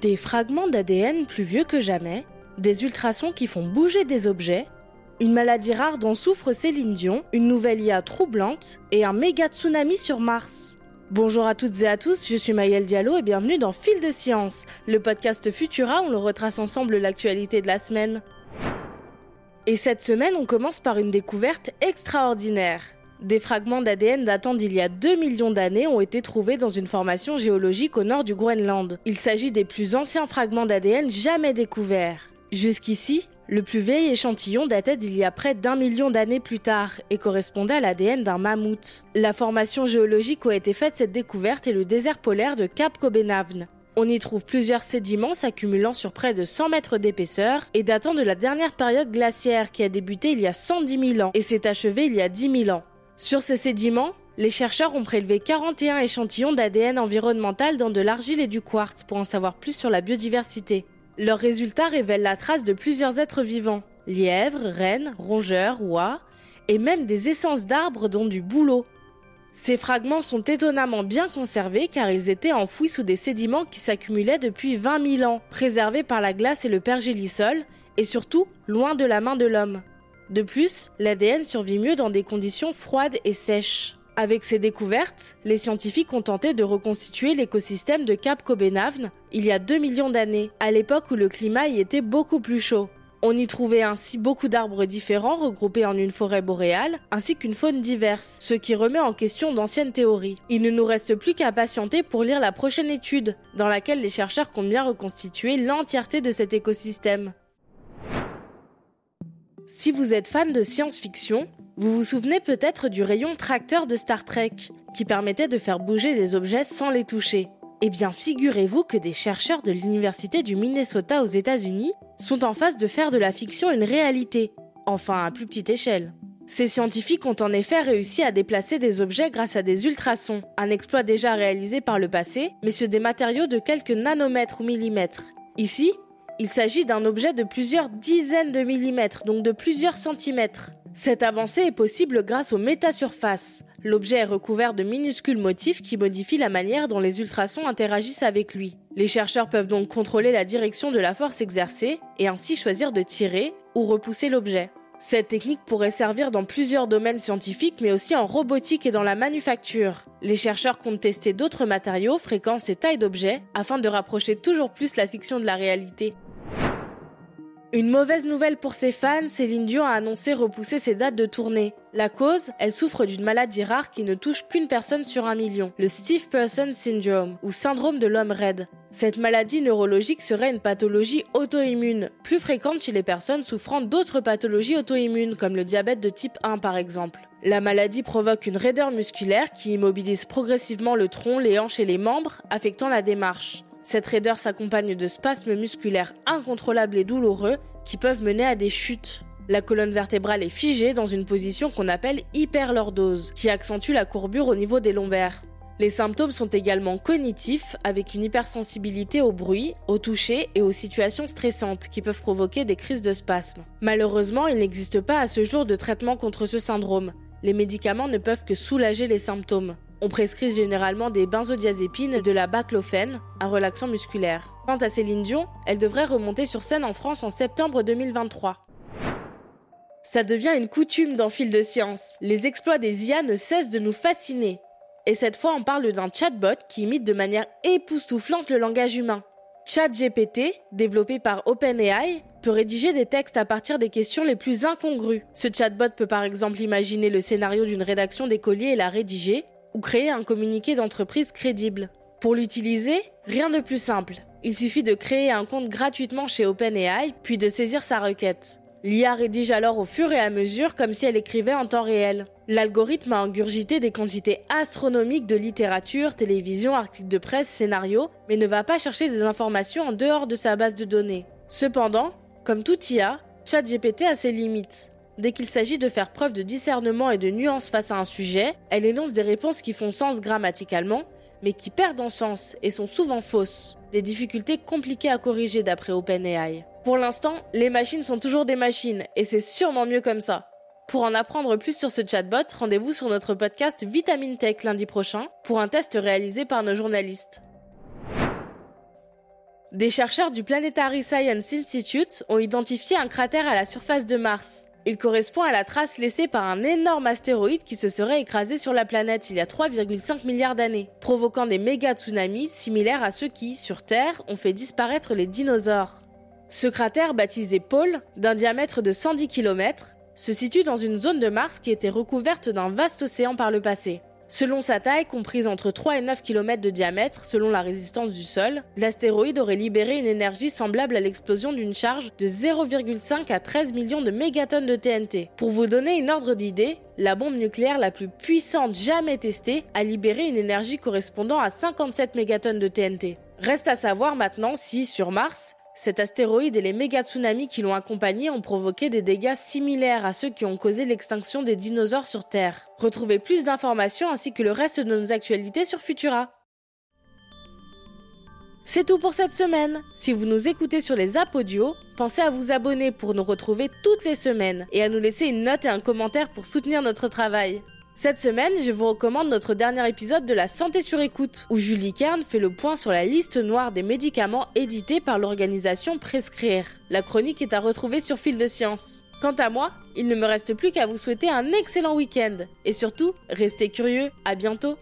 Des fragments d'ADN plus vieux que jamais, des ultrasons qui font bouger des objets, une maladie rare dont souffre Céline Dion, une nouvelle IA troublante et un méga tsunami sur Mars. Bonjour à toutes et à tous, je suis Maëlle Diallo et bienvenue dans Fil de Science, le podcast Futura où l'on retrace ensemble l'actualité de la semaine. Et cette semaine, on commence par une découverte extraordinaire. Des fragments d'ADN datant d'il y a 2 millions d'années ont été trouvés dans une formation géologique au nord du Groenland. Il s'agit des plus anciens fragments d'ADN jamais découverts. Jusqu'ici, le plus vieil échantillon datait d'il y a près d'un million d'années plus tard et correspondait à l'ADN d'un mammouth. La formation géologique où a été faite cette découverte est le désert polaire de Cap Cobenhavn. On y trouve plusieurs sédiments s'accumulant sur près de 100 mètres d'épaisseur et datant de la dernière période glaciaire qui a débuté il y a 110 000 ans et s'est achevée il y a 10 000 ans. Sur ces sédiments, les chercheurs ont prélevé 41 échantillons d'ADN environnemental dans de l'argile et du quartz pour en savoir plus sur la biodiversité. Leurs résultats révèlent la trace de plusieurs êtres vivants lièvres, rennes, rongeurs, oies, et même des essences d'arbres dont du bouleau. Ces fragments sont étonnamment bien conservés car ils étaient enfouis sous des sédiments qui s'accumulaient depuis 20 000 ans, préservés par la glace et le pergélisol, et surtout loin de la main de l'homme. De plus, l'ADN survit mieux dans des conditions froides et sèches. Avec ces découvertes, les scientifiques ont tenté de reconstituer l'écosystème de Cap Cobenhavn il y a 2 millions d'années, à l'époque où le climat y était beaucoup plus chaud. On y trouvait ainsi beaucoup d'arbres différents regroupés en une forêt boréale, ainsi qu'une faune diverse, ce qui remet en question d'anciennes théories. Il ne nous reste plus qu'à patienter pour lire la prochaine étude, dans laquelle les chercheurs comptent bien reconstituer l'entièreté de cet écosystème. Si vous êtes fan de science-fiction, vous vous souvenez peut-être du rayon tracteur de Star Trek, qui permettait de faire bouger des objets sans les toucher. Eh bien, figurez-vous que des chercheurs de l'Université du Minnesota aux États-Unis sont en phase de faire de la fiction une réalité, enfin à plus petite échelle. Ces scientifiques ont en effet réussi à déplacer des objets grâce à des ultrasons, un exploit déjà réalisé par le passé, mais sur des matériaux de quelques nanomètres ou millimètres. Ici, il s'agit d'un objet de plusieurs dizaines de millimètres, donc de plusieurs centimètres. Cette avancée est possible grâce aux métasurfaces. L'objet est recouvert de minuscules motifs qui modifient la manière dont les ultrasons interagissent avec lui. Les chercheurs peuvent donc contrôler la direction de la force exercée et ainsi choisir de tirer ou repousser l'objet. Cette technique pourrait servir dans plusieurs domaines scientifiques, mais aussi en robotique et dans la manufacture. Les chercheurs comptent tester d'autres matériaux, fréquences et tailles d'objets afin de rapprocher toujours plus la fiction de la réalité. Une mauvaise nouvelle pour ses fans, Céline Dion a annoncé repousser ses dates de tournée. La cause, elle souffre d'une maladie rare qui ne touche qu'une personne sur un million, le Steve Person Syndrome, ou syndrome de l'homme raide. Cette maladie neurologique serait une pathologie auto-immune, plus fréquente chez les personnes souffrant d'autres pathologies auto-immunes, comme le diabète de type 1 par exemple. La maladie provoque une raideur musculaire qui immobilise progressivement le tronc, les hanches et les membres, affectant la démarche. Cette raideur s'accompagne de spasmes musculaires incontrôlables et douloureux qui peuvent mener à des chutes. La colonne vertébrale est figée dans une position qu'on appelle hyperlordose, qui accentue la courbure au niveau des lombaires. Les symptômes sont également cognitifs, avec une hypersensibilité au bruit, au toucher et aux situations stressantes qui peuvent provoquer des crises de spasmes. Malheureusement, il n'existe pas à ce jour de traitement contre ce syndrome. Les médicaments ne peuvent que soulager les symptômes. On prescrit généralement des benzodiazépines de la baclofène, un relaxant musculaire. Quant à Céline Dion, elle devrait remonter sur scène en France en septembre 2023. Ça devient une coutume dans Fil de Science. Les exploits des IA ne cessent de nous fasciner. Et cette fois, on parle d'un chatbot qui imite de manière époustouflante le langage humain. ChatGPT, développé par OpenAI, peut rédiger des textes à partir des questions les plus incongrues. Ce chatbot peut par exemple imaginer le scénario d'une rédaction des colliers et la rédiger, ou créer un communiqué d'entreprise crédible. Pour l'utiliser, rien de plus simple. Il suffit de créer un compte gratuitement chez OpenAI, puis de saisir sa requête. L'IA rédige alors au fur et à mesure comme si elle écrivait en temps réel. L'algorithme a ingurgité des quantités astronomiques de littérature, télévision, articles de presse, scénarios, mais ne va pas chercher des informations en dehors de sa base de données. Cependant, comme tout IA, ChatGPT a ses limites. Dès qu'il s'agit de faire preuve de discernement et de nuance face à un sujet, elle énonce des réponses qui font sens grammaticalement, mais qui perdent en sens et sont souvent fausses. Des difficultés compliquées à corriger d'après OpenAI. Pour l'instant, les machines sont toujours des machines, et c'est sûrement mieux comme ça. Pour en apprendre plus sur ce chatbot, rendez-vous sur notre podcast Vitamine Tech lundi prochain pour un test réalisé par nos journalistes. Des chercheurs du Planetary Science Institute ont identifié un cratère à la surface de Mars. Il correspond à la trace laissée par un énorme astéroïde qui se serait écrasé sur la planète il y a 3,5 milliards d'années, provoquant des méga tsunamis similaires à ceux qui, sur Terre, ont fait disparaître les dinosaures. Ce cratère, baptisé Paul, d'un diamètre de 110 km, se situe dans une zone de Mars qui était recouverte d'un vaste océan par le passé. Selon sa taille, comprise entre 3 et 9 km de diamètre selon la résistance du sol, l'astéroïde aurait libéré une énergie semblable à l'explosion d'une charge de 0,5 à 13 millions de mégatonnes de TNT. Pour vous donner une ordre d'idée, la bombe nucléaire la plus puissante jamais testée a libéré une énergie correspondant à 57 mégatonnes de TNT. Reste à savoir maintenant si, sur Mars, cet astéroïde et les méga tsunamis qui l'ont accompagné ont provoqué des dégâts similaires à ceux qui ont causé l'extinction des dinosaures sur Terre. Retrouvez plus d'informations ainsi que le reste de nos actualités sur Futura. C'est tout pour cette semaine. Si vous nous écoutez sur les apps audio, pensez à vous abonner pour nous retrouver toutes les semaines et à nous laisser une note et un commentaire pour soutenir notre travail. Cette semaine, je vous recommande notre dernier épisode de La Santé sur écoute, où Julie Kern fait le point sur la liste noire des médicaments édités par l'organisation Prescrire. La chronique est à retrouver sur Fil de Science. Quant à moi, il ne me reste plus qu'à vous souhaiter un excellent week-end. Et surtout, restez curieux, à bientôt